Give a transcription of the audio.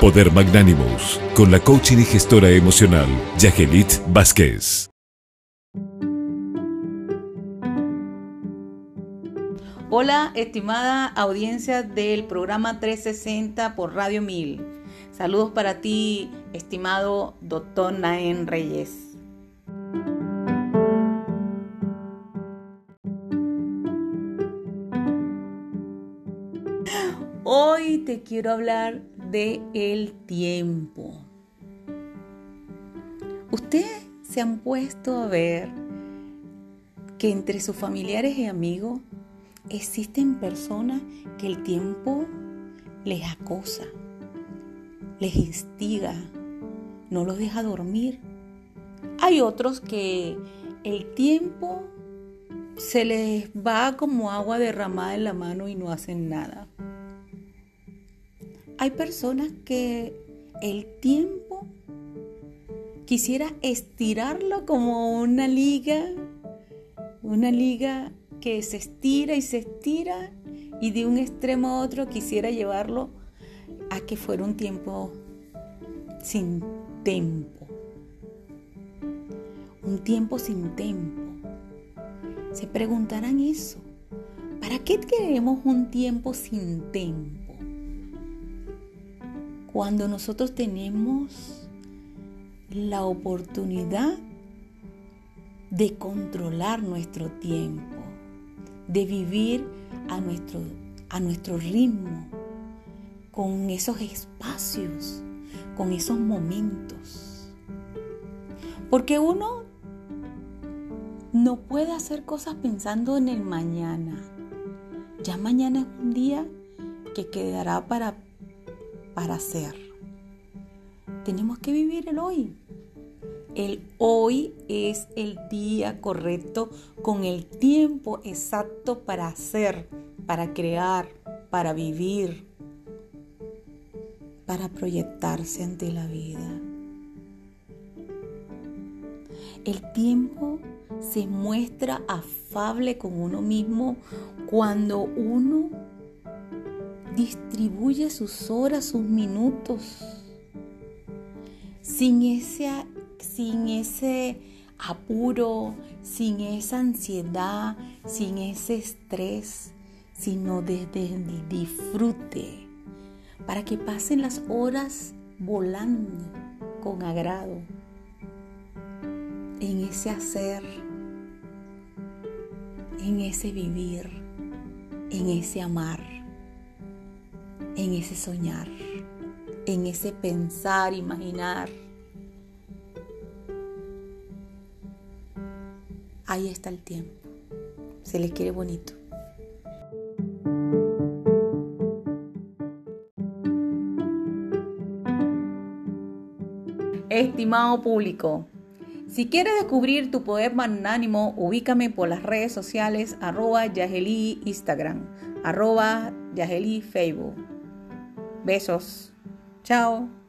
Poder Magnánimos, con la coaching y gestora emocional, Yagelit Vázquez. Hola, estimada audiencia del programa 360 por Radio 1000. Saludos para ti, estimado doctor Naén Reyes. Hoy te quiero hablar de el tiempo. Ustedes se han puesto a ver que entre sus familiares y amigos existen personas que el tiempo les acosa, les instiga, no los deja dormir. Hay otros que el tiempo se les va como agua derramada en la mano y no hacen nada. Hay personas que el tiempo quisiera estirarlo como una liga, una liga que se estira y se estira y de un extremo a otro quisiera llevarlo a que fuera un tiempo sin tiempo. Un tiempo sin tiempo. Se preguntarán eso. ¿Para qué queremos un tiempo sin tiempo? Cuando nosotros tenemos la oportunidad de controlar nuestro tiempo, de vivir a nuestro, a nuestro ritmo, con esos espacios, con esos momentos. Porque uno no puede hacer cosas pensando en el mañana. Ya mañana es un día que quedará para para hacer. Tenemos que vivir el hoy. El hoy es el día correcto con el tiempo exacto para hacer, para crear, para vivir, para proyectarse ante la vida. El tiempo se muestra afable con uno mismo cuando uno distribuye sus horas, sus minutos, sin ese, sin ese apuro, sin esa ansiedad, sin ese estrés, sino desde disfrute, para que pasen las horas volando con agrado, en ese hacer, en ese vivir, en ese amar en ese soñar, en ese pensar, imaginar. Ahí está el tiempo. Se les quiere bonito. Estimado público, si quieres descubrir tu poder magnánimo, ubícame por las redes sociales arroba Yageli Instagram, arroba Facebook. Besos. Chao.